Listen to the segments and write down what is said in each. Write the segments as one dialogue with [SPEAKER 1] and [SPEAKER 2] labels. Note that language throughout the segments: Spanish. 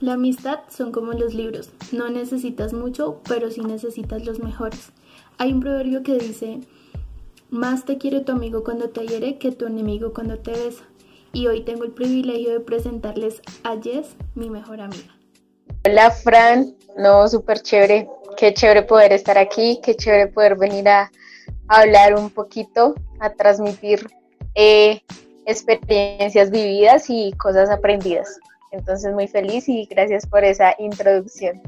[SPEAKER 1] La amistad son como los libros, no necesitas mucho, pero sí necesitas los mejores. Hay un proverbio que dice, más te quiere tu amigo cuando te hiere que tu enemigo cuando te besa. Y hoy tengo el privilegio de presentarles a Jess, mi mejor amiga.
[SPEAKER 2] Hola Fran, no, súper chévere, qué chévere poder estar aquí, qué chévere poder venir a, hablar un poquito, a transmitir eh, experiencias vividas y cosas aprendidas. Entonces, muy feliz y gracias por esa introducción.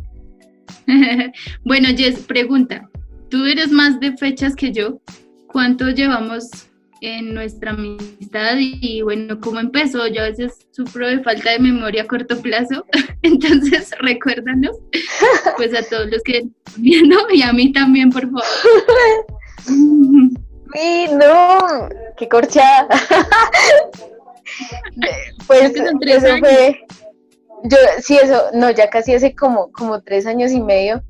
[SPEAKER 3] bueno, Jess, pregunta, tú eres más de fechas que yo. ¿Cuánto llevamos en nuestra amistad? Y, bueno, ¿cómo empezó? Yo a veces sufro de falta de memoria a corto plazo, entonces recuérdanos, pues a todos los que están viendo y a mí también, por favor.
[SPEAKER 2] Sí, no, qué corchada. pues eso fue, yo, sí, eso, no, ya casi hace como, como tres años y medio.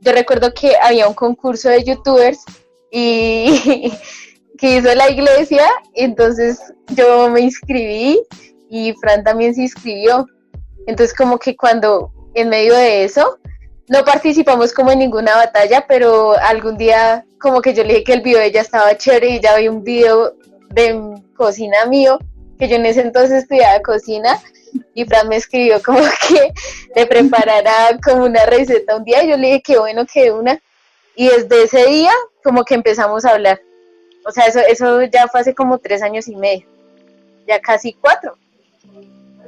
[SPEAKER 2] Yo recuerdo que había un concurso de youtubers y que hizo la iglesia, entonces yo me inscribí y Fran también se inscribió. Entonces como que cuando en medio de eso, no participamos como en ninguna batalla, pero algún día como que yo le dije que el video de ella estaba chévere y ya vi un video de cocina mío que yo en ese entonces estudiaba cocina y Fran me escribió como que le preparara como una receta un día. Y yo le dije que bueno que una y desde ese día como que empezamos a hablar. O sea eso eso ya fue hace como tres años y medio. Ya casi cuatro.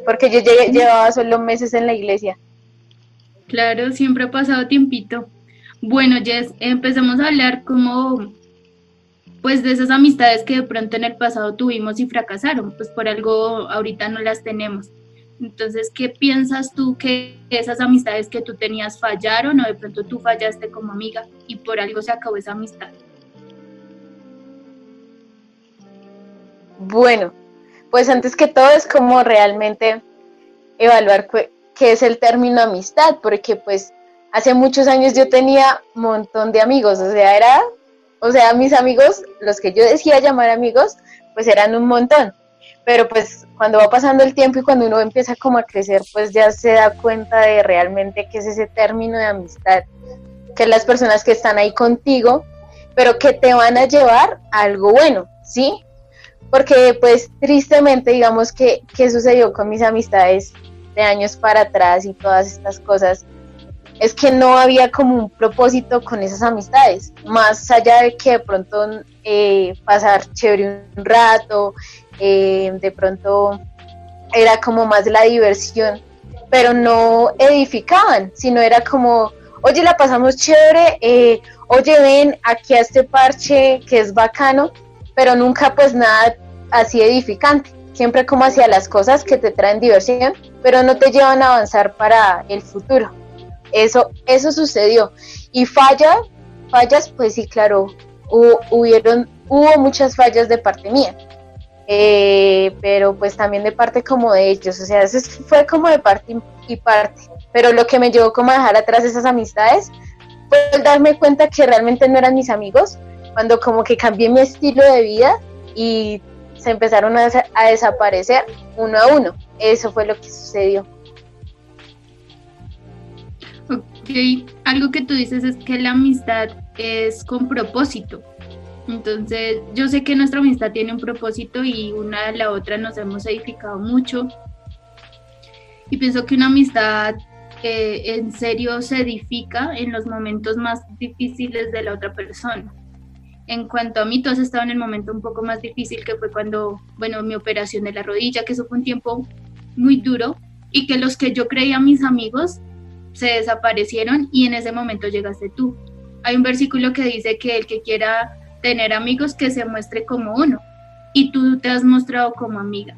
[SPEAKER 2] Porque yo llevaba solo meses en la iglesia.
[SPEAKER 3] Claro siempre ha pasado tiempito. Bueno Jess empezamos a hablar como pues de esas amistades que de pronto en el pasado tuvimos y fracasaron, pues por algo ahorita no las tenemos. Entonces, ¿qué piensas tú que esas amistades que tú tenías fallaron o de pronto tú fallaste como amiga y por algo se acabó esa amistad?
[SPEAKER 2] Bueno, pues antes que todo es como realmente evaluar qué es el término amistad, porque pues hace muchos años yo tenía un montón de amigos, o sea, era o sea, mis amigos, los que yo decía llamar amigos, pues eran un montón. Pero pues cuando va pasando el tiempo y cuando uno empieza como a crecer, pues ya se da cuenta de realmente qué es ese término de amistad, que las personas que están ahí contigo, pero que te van a llevar a algo bueno, ¿sí? Porque pues tristemente, digamos que, ¿qué sucedió con mis amistades de años para atrás y todas estas cosas? es que no había como un propósito con esas amistades, más allá de que de pronto eh, pasar chévere un rato, eh, de pronto era como más la diversión, pero no edificaban, sino era como, oye, la pasamos chévere, eh, oye, ven aquí a este parche que es bacano, pero nunca pues nada así edificante, siempre como hacia las cosas que te traen diversión, pero no te llevan a avanzar para el futuro. Eso, eso sucedió. Y falla, fallas, pues sí, claro, hubo, hubieron, hubo muchas fallas de parte mía. Eh, pero pues también de parte como de ellos, o sea, eso fue como de parte y parte, pero lo que me llevó como a dejar atrás esas amistades fue darme cuenta que realmente no eran mis amigos, cuando como que cambié mi estilo de vida y se empezaron a, a desaparecer uno a uno, eso fue lo que sucedió.
[SPEAKER 3] algo que tú dices es que la amistad es con propósito. Entonces, yo sé que nuestra amistad tiene un propósito y una a la otra nos hemos edificado mucho. Y pienso que una amistad eh, en serio se edifica en los momentos más difíciles de la otra persona. En cuanto a mí, tú has estado en el momento un poco más difícil, que fue cuando, bueno, mi operación de la rodilla, que eso fue un tiempo muy duro y que los que yo creía mis amigos se desaparecieron y en ese momento llegaste tú. Hay un versículo que dice que el que quiera tener amigos que se muestre como uno y tú te has mostrado como amiga.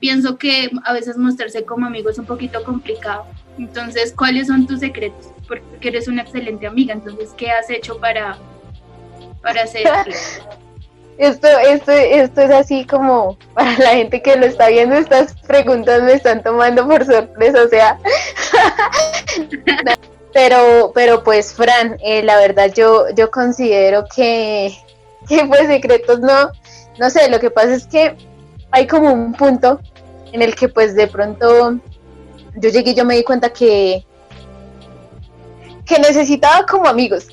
[SPEAKER 3] Pienso que a veces mostrarse como amigo es un poquito complicado. Entonces, ¿cuáles son tus secretos? Porque eres una excelente amiga. Entonces, ¿qué has hecho para, para hacer?
[SPEAKER 2] esto, esto, esto es así como para la gente que lo está viendo, estas preguntas me están tomando por sorpresa, o sea. pero, pero pues, Fran, eh, la verdad yo, yo considero que, que pues secretos no, no sé, lo que pasa es que hay como un punto en el que pues de pronto yo llegué y yo me di cuenta que, que necesitaba como amigos.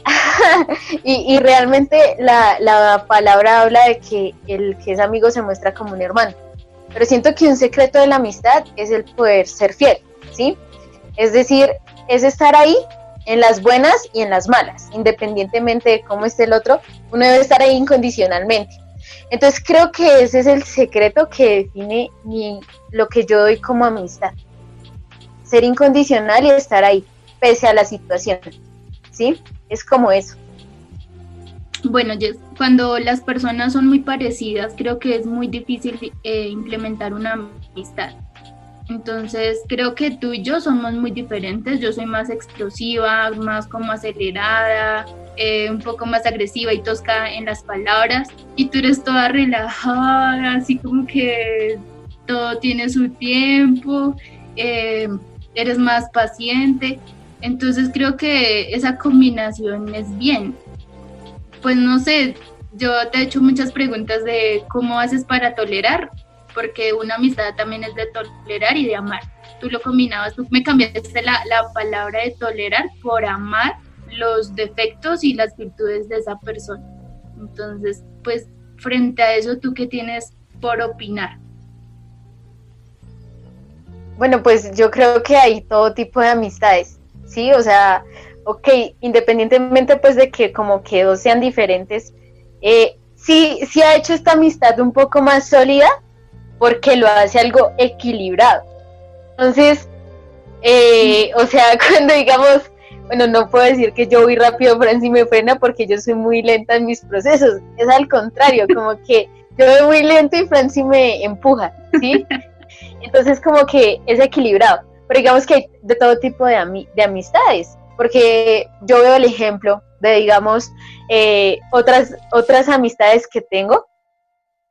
[SPEAKER 2] y, realmente la, la, palabra habla de que el que es amigo se muestra como un hermano. Pero siento que un secreto de la amistad es el poder ser fiel, ¿sí? Es decir, es estar ahí en las buenas y en las malas, independientemente de cómo esté el otro, uno debe estar ahí incondicionalmente. Entonces creo que ese es el secreto que define mi, lo que yo doy como amistad. Ser incondicional y estar ahí, pese a la situación. ¿Sí? Es como eso.
[SPEAKER 3] Bueno, cuando las personas son muy parecidas, creo que es muy difícil eh, implementar una amistad. Entonces, creo que tú y yo somos muy diferentes. Yo soy más explosiva, más como acelerada, eh, un poco más agresiva y tosca en las palabras. Y tú eres toda relajada, así como que todo tiene su tiempo, eh, eres más paciente. Entonces, creo que esa combinación es bien. Pues no sé, yo te he hecho muchas preguntas de cómo haces para tolerar porque una amistad también es de tolerar y de amar. Tú lo combinabas, tú me cambiaste la, la palabra de tolerar por amar los defectos y las virtudes de esa persona. Entonces, pues frente a eso, ¿tú qué tienes por opinar?
[SPEAKER 2] Bueno, pues yo creo que hay todo tipo de amistades, ¿sí? O sea, ok, independientemente pues de que como que dos sean diferentes, eh, sí, sí ha hecho esta amistad un poco más sólida, porque lo hace algo equilibrado. Entonces, eh, o sea, cuando digamos, bueno, no puedo decir que yo voy rápido, Franci me frena porque yo soy muy lenta en mis procesos. Es al contrario, como que yo voy muy lento y Franci me empuja, ¿sí? Entonces, como que es equilibrado. Pero digamos que hay de todo tipo de, de amistades, porque yo veo el ejemplo de, digamos, eh, otras, otras amistades que tengo,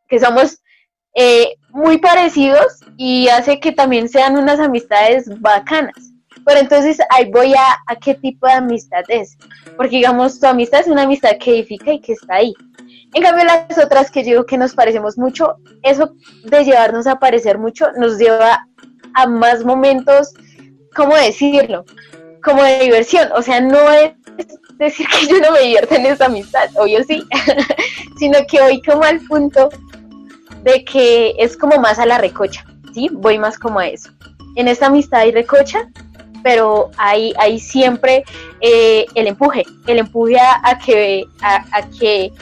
[SPEAKER 2] que somos eh, muy parecidos y hace que también sean unas amistades bacanas. Pero entonces ahí voy a, a qué tipo de amistad es. Porque digamos, tu amistad es una amistad que edifica y que está ahí. En cambio, las otras que yo digo que nos parecemos mucho, eso de llevarnos a parecer mucho nos lleva a más momentos, ¿cómo decirlo? Como de diversión. O sea, no es decir que yo no me divierto en esa amistad, obvio sí, sino que voy como al punto de que es como más a la recocha, ¿sí? Voy más como a eso. En esta amistad hay recocha, pero hay, hay siempre eh, el empuje, el empuje a, que, a, que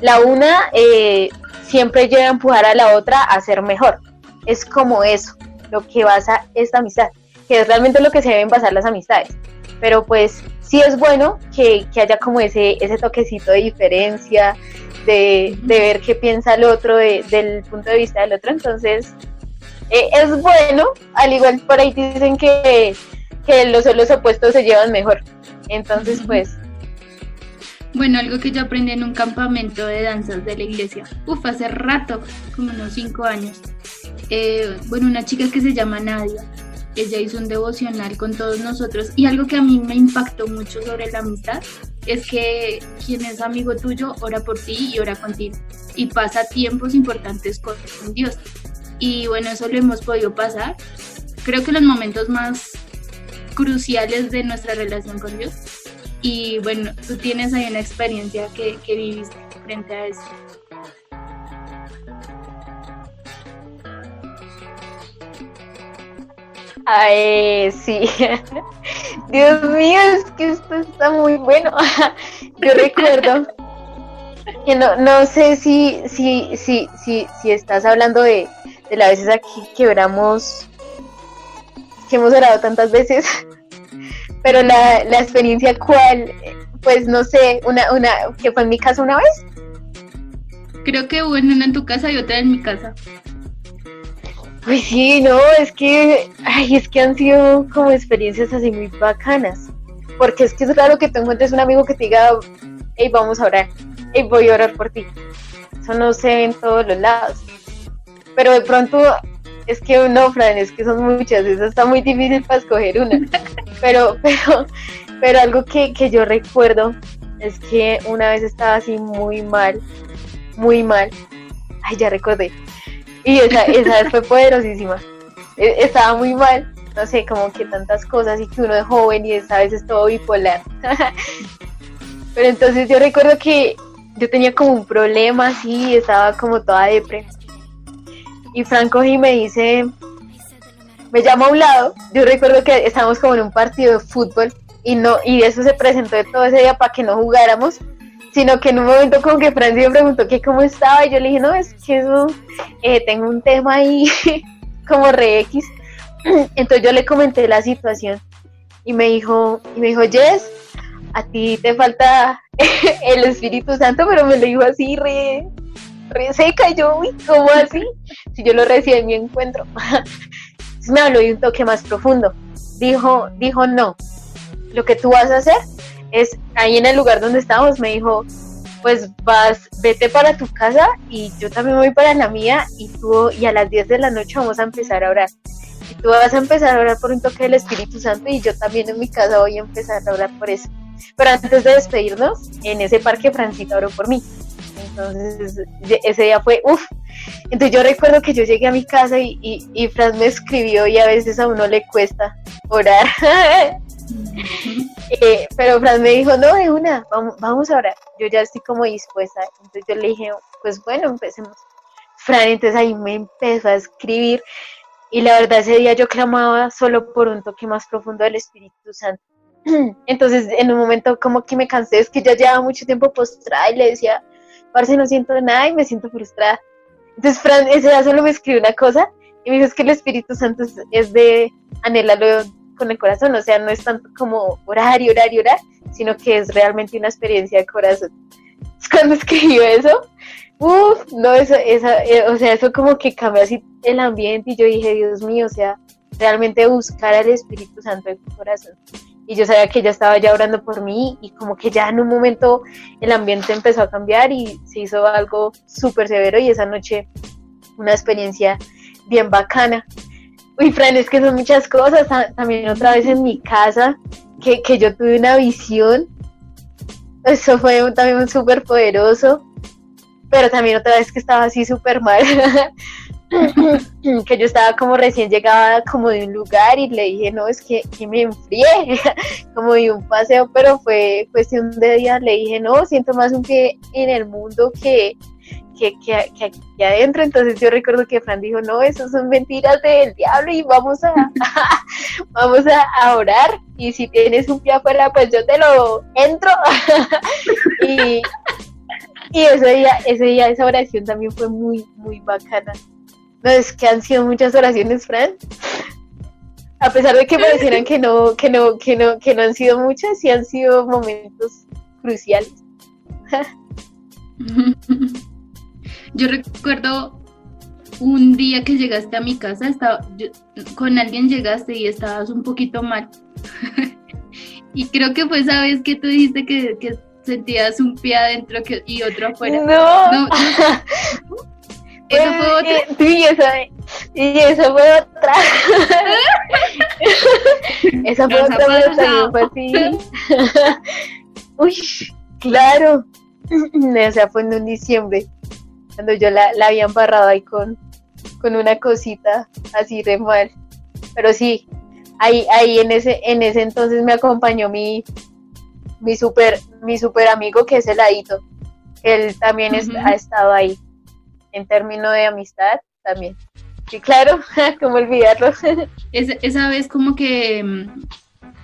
[SPEAKER 2] la una eh, siempre lleve a empujar a la otra a ser mejor. Es como eso, lo que basa esta amistad, que es realmente lo que se deben basar las amistades. Pero pues sí es bueno que, que haya como ese, ese toquecito de diferencia, de, ver qué piensa el otro del punto de vista del otro. Entonces, eh, es bueno, al igual por ahí dicen que, que los los opuestos se llevan mejor. Entonces, pues...
[SPEAKER 3] Bueno, algo que yo aprendí en un campamento de danzas de la iglesia, uf, hace rato, como unos cinco años. Eh, bueno, una chica que se llama Nadia, ella hizo un devocional con todos nosotros y algo que a mí me impactó mucho sobre la amistad es que quien es amigo tuyo ora por ti y ora contigo y pasa tiempos importantes con Dios. Y bueno, eso lo hemos podido pasar. Creo que los momentos más cruciales de nuestra relación con Dios. Y bueno, tú tienes ahí una experiencia que, que viviste frente a eso.
[SPEAKER 2] Ay, sí. Dios mío, es que esto está muy bueno. Yo recuerdo que no, no sé si, si, si, si, si estás hablando de, de las veces aquí que oramos, que hemos orado tantas veces, pero la, la experiencia cuál, pues no sé, una, una, que fue en mi casa una vez.
[SPEAKER 3] Creo que hubo una en tu casa y otra en mi casa.
[SPEAKER 2] Pues sí, no, es que, ay, es que han sido como experiencias así muy bacanas. Porque es que es raro que tú encuentres un amigo que te diga, hey, vamos a orar, hey, voy a orar por ti. Eso no se ve en todos los lados. Pero de pronto, es que no, Fran, es que son muchas, eso está muy difícil para escoger una. Pero, pero, pero algo que, que yo recuerdo es que una vez estaba así muy mal, muy mal. Ay, ya recordé y esa, esa fue poderosísima. E, estaba muy mal no sé, como que tantas cosas y que uno es joven y es a veces todo bipolar. Pero entonces yo recuerdo que yo tenía como un problema así, estaba como toda depre. Y Franco y me dice, me llama a un lado, yo recuerdo que estábamos como en un partido de fútbol y no y eso se presentó todo ese día para que no jugáramos, sino que en un momento como que Francis me preguntó que cómo estaba y yo le dije, no, es que eso, eh, tengo un tema ahí como re X. Entonces yo le comenté la situación y me dijo, y me dijo, Jess, a ti te falta el Espíritu Santo, pero me lo dijo así re, re seca, y yo, uy, ¿cómo así? Si yo lo recibí en mi encuentro. me habló de un toque más profundo. Dijo, dijo, no, lo que tú vas a hacer es, ahí en el lugar donde estábamos, me dijo, pues vas, vete para tu casa y yo también voy para la mía y tú, y a las 10 de la noche vamos a empezar a orar. Y tú vas a empezar a orar por un toque del Espíritu Santo y yo también en mi casa voy a empezar a orar por eso. Pero antes de despedirnos, en ese parque Francita oró por mí. Entonces, ese día fue, uff. Entonces yo recuerdo que yo llegué a mi casa y, y, Fran me escribió y a veces a uno le cuesta orar. Eh, pero Fran me dijo, no, de una, vamos, vamos a orar. Yo ya estoy como dispuesta. Entonces yo le dije, pues bueno, empecemos. Fran, entonces ahí me empezó a escribir. Y la verdad ese día yo clamaba solo por un toque más profundo del Espíritu Santo. Entonces en un momento como que me cansé, es que ya llevaba mucho tiempo postrada y le decía, parce, no siento nada y me siento frustrada. Entonces Fran ese día solo me escribió una cosa y me dijo es que el Espíritu Santo es, de anhelarlo con el corazón, o sea, no es tanto como orar y orar y orar, sino que es realmente una experiencia de corazón. Cuando escribió eso, uff, no, eso, esa, eh, o sea, eso como que cambió así el ambiente y yo dije, Dios mío, o sea, realmente buscar al Espíritu Santo en tu corazón y yo sabía que ella estaba ya orando por mí y como que ya en un momento el ambiente empezó a cambiar y se hizo algo súper severo y esa noche una experiencia bien bacana. Uy, Fran, es que son muchas cosas. También otra vez en mi casa, que, que yo tuve una visión. Eso fue también súper poderoso. Pero también otra vez que estaba así súper mal. que yo estaba como recién llegada como de un lugar y le dije, no, es que, que me enfrié, como de un paseo, pero fue cuestión de días, le dije, no, siento más un pie en el mundo que, que, que, que, aquí adentro. Entonces yo recuerdo que Fran dijo, no, eso son mentiras del diablo y vamos a, vamos a, orar. Y si tienes un pie afuera, pues yo te lo entro. y, y ese día, ese día, esa oración también fue muy, muy bacana. No, es que han sido muchas oraciones, Fran. A pesar de que parecieran que no, que no, que no, que no han sido muchas, sí han sido momentos cruciales.
[SPEAKER 3] Yo recuerdo un día que llegaste a mi casa, estaba, con alguien llegaste y estabas un poquito mal. y creo que fue esa vez que tú dijiste que, sentías un pie adentro y otro afuera.
[SPEAKER 2] no
[SPEAKER 3] ¿Eso fue otra?
[SPEAKER 2] Sí, esa, y eso fue otra. esa fue otra, pero también fue así. Uy, claro. O sea, fue en un diciembre, cuando yo la, la había embarrado ahí con, con una cosita así re mal. Pero sí, ahí, ahí en ese, en ese entonces me acompañó mi, mi super, mi super amigo que es el Adito. Él también ha estado ahí en términos de amistad también. Sí, claro, como olvidarlo.
[SPEAKER 3] esa vez como que mm,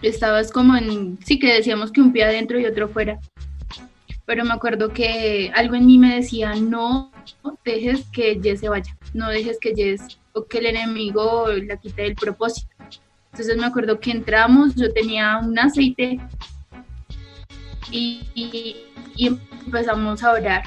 [SPEAKER 3] estabas como en, sí que decíamos que un pie adentro y otro fuera, pero me acuerdo que algo en mí me decía, no dejes que Jess se vaya, no dejes que Jess o que el enemigo la quite del propósito. Entonces me acuerdo que entramos, yo tenía un aceite y, y empezamos a orar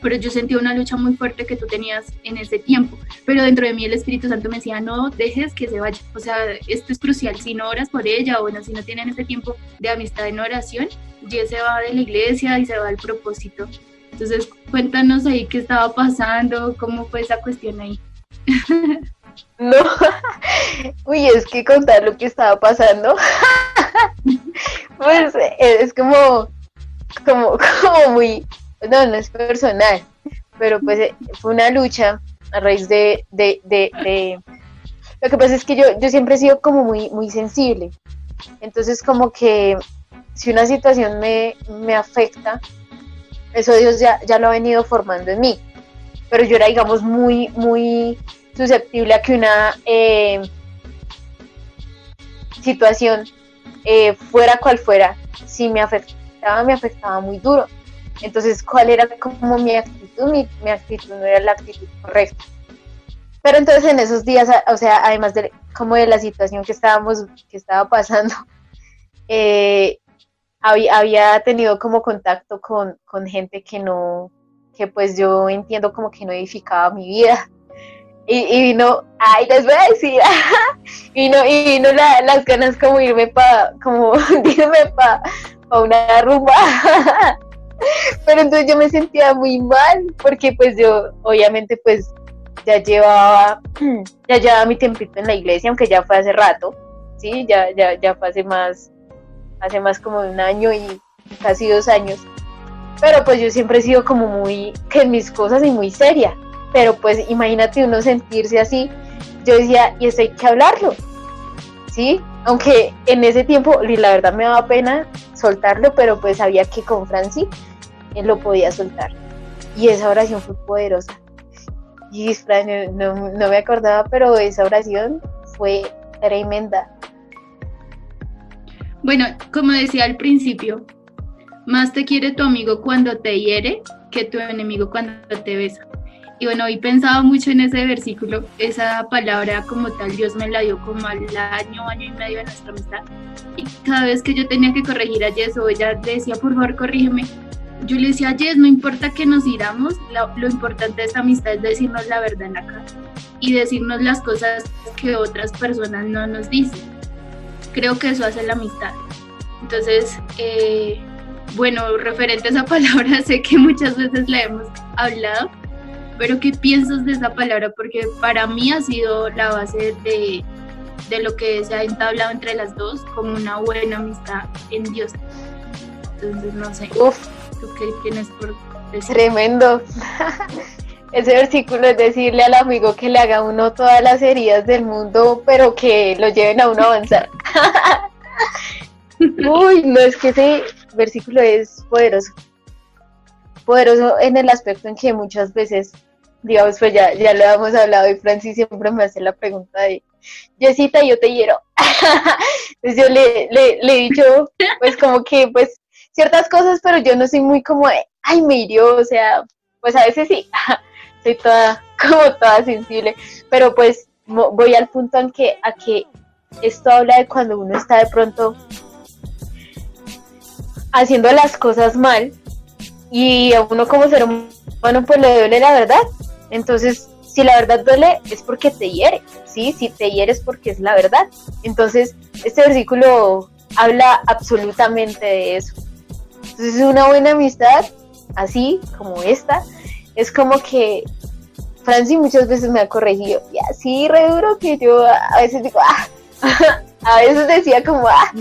[SPEAKER 3] pero yo sentí una lucha muy fuerte que tú tenías en ese tiempo. Pero dentro de mí el Espíritu Santo me decía, no dejes que se vaya. O sea, esto es crucial. Si no oras por ella, o bueno, si no tienen ese tiempo de amistad en oración, ya se va de la iglesia y se va al propósito. Entonces, cuéntanos ahí qué estaba pasando, cómo fue esa cuestión ahí.
[SPEAKER 2] No, uy, es que contar lo que estaba pasando, pues es como, como, como muy, no, no es personal, pero pues eh, fue una lucha a raíz de, de, de, Lo que pasa es que yo, yo siempre he sido como muy, muy sensible. Entonces como que si una situación me, me afecta, eso Dios ya, ya lo ha venido formando en mí. Pero yo era, digamos, muy, muy susceptible a que una eh, situación, eh, fuera cual fuera, si me afectaba, me afectaba muy duro. Entonces, ¿cuál era como mi actitud? Mi, mi actitud no era la actitud correcta. Pero entonces en esos días, o sea, además de como de la situación que estábamos, que estaba pasando, eh, había, había, tenido como contacto con, con, gente que no, que pues yo entiendo como que no edificaba mi vida. Y, y vino, ay, les voy a decir, vino, y vino las ganas como irme para, como irme para pa una rumba. Pero entonces yo me sentía muy mal, porque pues yo, obviamente, pues ya llevaba, ya llevaba mi tiempito en la iglesia, aunque ya fue hace rato, sí, ya, ya, ya fue hace más, hace más como un año y casi dos años. Pero pues yo siempre he sido como muy, que en mis cosas y muy seria. Pero pues imagínate uno sentirse así. Yo decía, y eso hay que hablarlo. ¿Sí? Aunque en ese tiempo, la verdad me daba pena soltarlo, pero pues sabía que con Franci él lo podía soltar. Y esa oración fue poderosa. Y no, no me acordaba, pero esa oración fue tremenda.
[SPEAKER 3] Bueno, como decía al principio, más te quiere tu amigo cuando te hiere que tu enemigo cuando te besa. Y bueno, hoy pensaba mucho en ese versículo, esa palabra como tal, Dios me la dio como al año, año y medio de nuestra amistad. Y cada vez que yo tenía que corregir a Jess o ella decía, por favor, corrígeme, yo le decía Jess, no importa que nos iramos, lo, lo, importante de esta amistad es decirnos la verdad en la cara y decirnos las cosas que otras personas no nos dicen. Creo que eso hace la amistad. Entonces, eh, bueno, referente a esa palabra, sé que muchas veces la hemos hablado, pero ¿qué piensas de esa palabra? Porque para mí ha sido la base de, de lo que se ha entablado entre las dos como una buena amistad en Dios. Entonces, no sé.
[SPEAKER 2] Uf,
[SPEAKER 3] ¿Tú qué tienes por decir?
[SPEAKER 2] Tremendo. Ese versículo es decirle al amigo que le haga uno todas las heridas del mundo, pero que lo lleven a uno a avanzar. Uy, no es que ese versículo es poderoso. Poderoso en el aspecto en que muchas veces, digamos, pues ya, ya lo hemos hablado y Francis siempre me hace la pregunta de, Jessita, yo te quiero. Entonces yo le, le, le he dicho, pues como que, pues, ciertas cosas, pero yo no soy muy como de, ay, me hirió, o sea, pues a veces sí, soy toda, como toda sensible, pero pues voy al punto en que, a que esto habla de cuando uno está de pronto haciendo las cosas mal y a uno como ser humano pues le duele la verdad. Entonces, si la verdad duele es porque te hiere, ¿sí? Si te hiere es porque es la verdad. Entonces, este versículo habla absolutamente de eso. Entonces, una buena amistad, así como esta, es como que Franci muchas veces me ha corregido, y así re duro que yo a veces digo, ah, a veces decía como, ah,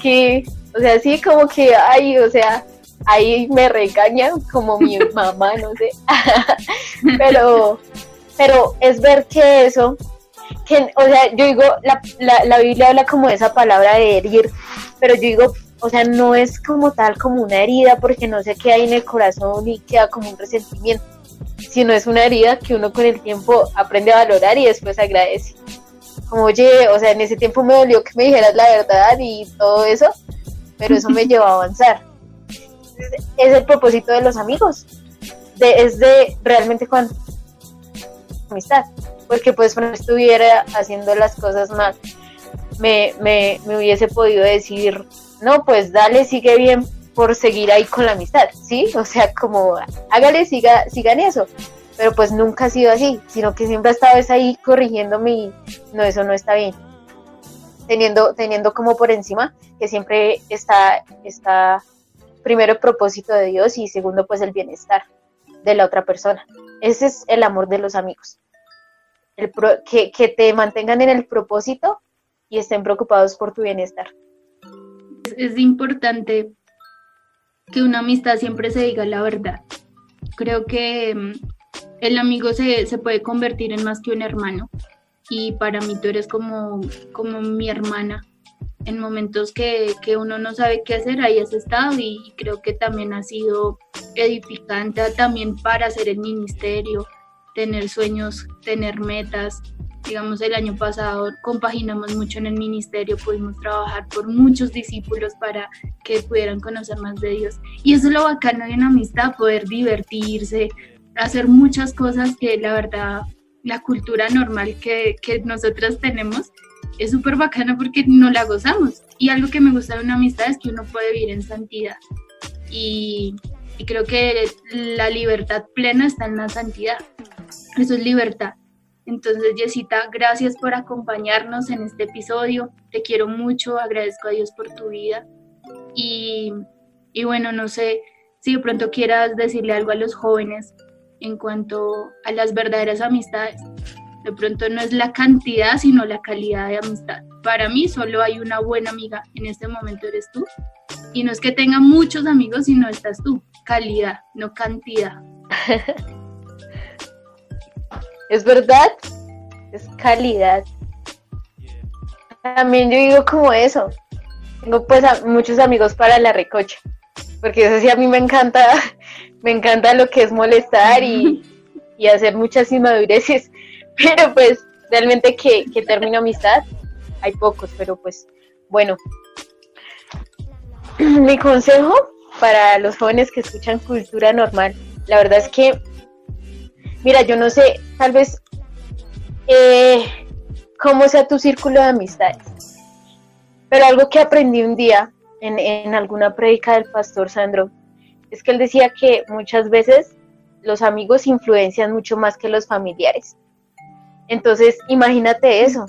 [SPEAKER 2] que o sea, sí, como que, ay, o sea, ahí me regañan como mi mamá, no sé. pero, pero es ver que eso, que, o sea, yo digo, la, la, la Biblia habla como de esa palabra de herir, pero yo digo, o sea, no es como tal como una herida porque no se queda ahí en el corazón y queda como un resentimiento, sino es una herida que uno con el tiempo aprende a valorar y después agradece. Como, oye, o sea, en ese tiempo me dolió que me dijeras la verdad y todo eso, pero eso me llevó a avanzar. Es el propósito de los amigos, de, es de realmente cuando amistad, porque pues cuando estuviera haciendo las cosas mal, me, me, me hubiese podido decir, no, pues dale, sigue bien por seguir ahí con la amistad, ¿sí? O sea, como hágale, siga, sigan eso. Pero pues nunca ha sido así, sino que siempre ha estado ahí corrigiéndome y no, eso no está bien teniendo, teniendo como por encima que siempre está, está primero el propósito de Dios y segundo pues el bienestar de la otra persona. Ese es el amor de los amigos. El que, que te mantengan en el propósito y estén preocupados por tu bienestar.
[SPEAKER 3] Es importante que una amistad siempre se diga la verdad. Creo que mm, el amigo se, se puede convertir en más que un hermano y para mí tú eres como, como mi hermana. En momentos que, que uno no sabe qué hacer, ahí has estado y creo que también ha sido edificante también para hacer el ministerio, tener sueños, tener metas. Digamos, el año pasado compaginamos mucho en el ministerio, pudimos trabajar por muchos discípulos para que pudieran conocer más de Dios. Y eso es lo bacano de una amistad, poder divertirse, hacer muchas cosas que la verdad la cultura normal que, que nosotras tenemos es súper bacana porque no la gozamos. Y algo que me gusta de una amistad es que uno puede vivir en santidad. Y, y creo que la libertad plena está en la santidad. Eso es libertad. Entonces, Jessita, gracias por acompañarnos en este episodio. Te quiero mucho, agradezco a Dios por tu vida. Y, y bueno, no sé si de pronto quieras decirle algo a los jóvenes en cuanto a las verdaderas amistades. De pronto no es la cantidad, sino la calidad de amistad. Para mí solo hay una buena amiga, en este momento eres tú. Y no es que tenga muchos amigos, sino estás tú. Calidad, no cantidad.
[SPEAKER 2] es verdad, es calidad. También yo digo como eso. Tengo pues muchos amigos para la recocha, porque eso sí a mí me encanta me encanta lo que es molestar y, hacer muchas inmadureces, pero pues realmente que, que termino amistad, hay pocos, pero pues bueno. Mi consejo para los jóvenes que escuchan cultura normal, la verdad es que, mira, yo no sé, tal vez eh, cómo sea tu círculo de amistades, pero algo que aprendí un día en, en alguna prédica del pastor Sandro es que él decía que muchas veces los amigos influencian mucho más que los familiares. Entonces, imagínate eso.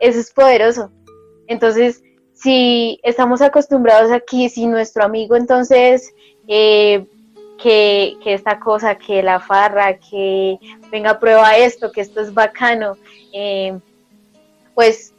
[SPEAKER 2] Eso es poderoso. Entonces, si estamos acostumbrados aquí, si nuestro amigo entonces, eh, que, esta cosa, que la farra, que venga prueba esto, que esto es bacano, eh, pues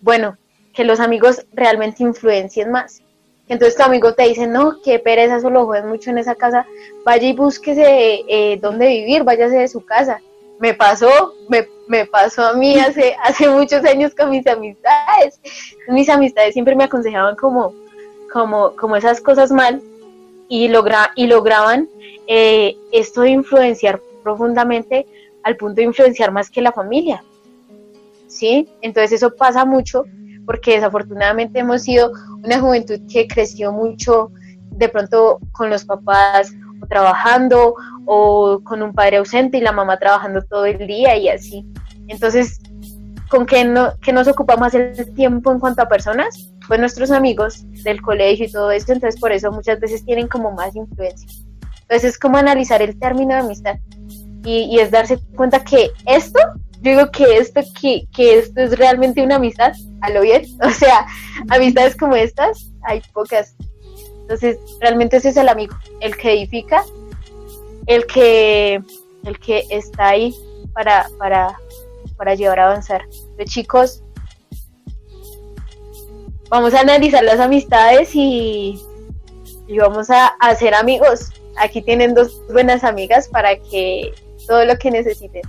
[SPEAKER 2] bueno, que los amigos realmente influencien más. Entonces tu amigo te dice, no, qué pereza, solo juegas mucho en esa casa, vaya y búsquese eh, dónde vivir, váyase de su casa. Me pasó, me, me, pasó a mí hace, hace muchos años con mis amistades. Mis amistades siempre me aconsejaban como, como, como esas cosas mal y, logra, y lograban eh, esto de influenciar profundamente al punto de influenciar más que la familia. ¿Sí? Entonces eso pasa mucho porque desafortunadamente hemos sido una juventud que creció mucho de pronto con los papás trabajando o con un padre ausente y la mamá trabajando todo el día y así. Entonces, ¿con qué, no, qué nos ocupa más el tiempo en cuanto a personas? Pues nuestros amigos del colegio y todo esto, entonces por eso muchas veces tienen como más influencia. Entonces es como analizar el término de amistad y, y es darse cuenta que esto digo que esto, que, que esto es realmente una amistad, a lo bien, o sea, amistades como estas hay pocas. Entonces, realmente ese es el amigo, el que edifica, el que, el que está ahí para, para, para llevar a avanzar. Los chicos, vamos a analizar las amistades y, y vamos a hacer amigos. Aquí tienen dos buenas amigas para que todo lo que necesiten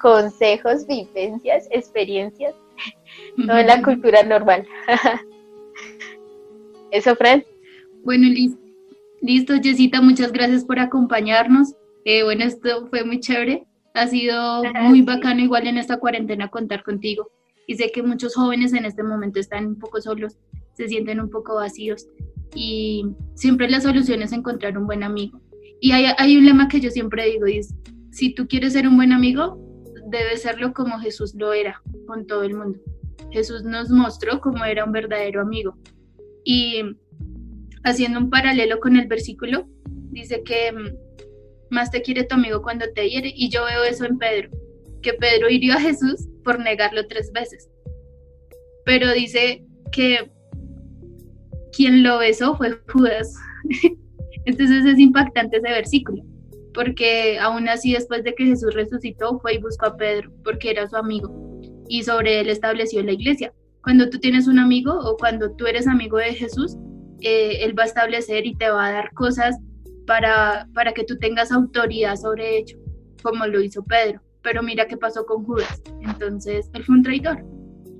[SPEAKER 2] consejos, vivencias, experiencias, toda la cultura normal. Eso, Fran.
[SPEAKER 3] Bueno, listo. Listo, Jessita, muchas gracias por acompañarnos. Eh, bueno, esto fue muy chévere. Ha sido muy bacano igual en esta cuarentena contar contigo. Y sé que muchos jóvenes en este momento están un poco solos, se sienten un poco vacíos. Y siempre la solución es encontrar un buen amigo. Y hay, hay un lema que yo siempre digo, es, si tú quieres ser un buen amigo, debe serlo como Jesús lo era con todo el mundo. Jesús nos mostró cómo era un verdadero amigo. Y haciendo un paralelo con el versículo, dice que mm, más te quiere tu amigo cuando te hiere. Y yo veo eso en Pedro, que Pedro hirió a Jesús por negarlo tres veces. Pero dice que quien lo besó fue Judas. Entonces es impactante ese versículo porque aún así después de que Jesús resucitó fue y buscó a Pedro porque era su amigo y sobre él estableció la iglesia. Cuando tú tienes un amigo o cuando tú eres amigo de Jesús, eh, él va a establecer y te va a dar cosas para, para que tú tengas autoridad sobre ello, como lo hizo Pedro. pero mira qué pasó con Judas. Entonces, él fue un traidor.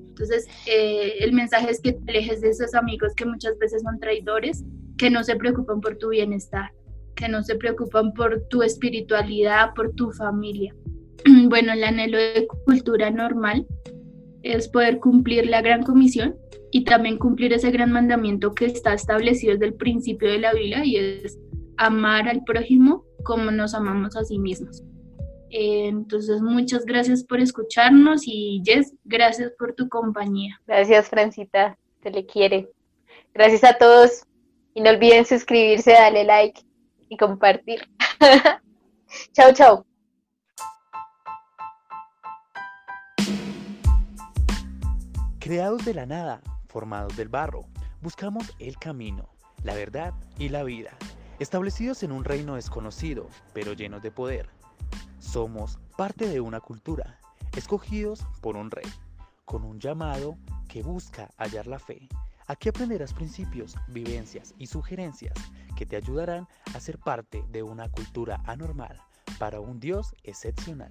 [SPEAKER 3] Entonces, eh, el mensaje es que te alejes de esos amigos que muchas veces son traidores, que no se preocupan por tu bienestar, que no se preocupan por tu espiritualidad, por tu familia. Bueno, el anhelo de cultura normal es poder cumplir la gran comisión y también cumplir ese gran mandamiento que está establecido desde el principio de la Biblia y es amar al prójimo como nos amamos a sí mismos. Eh, entonces, muchas gracias por escucharnos y Jess, gracias por tu compañía.
[SPEAKER 2] Gracias, Francita, se le quiere. Gracias a todos y no olviden suscribirse, darle like y compartir. chao, chao.
[SPEAKER 4] Creados de la nada, formados del barro, buscamos el camino, la verdad y la vida, establecidos en un reino desconocido, pero llenos de poder. Somos parte de una cultura, escogidos por un rey, con un llamado que busca hallar la fe. Aquí aprenderás principios, vivencias y sugerencias que te ayudarán a ser parte de una cultura anormal para un Dios excepcional.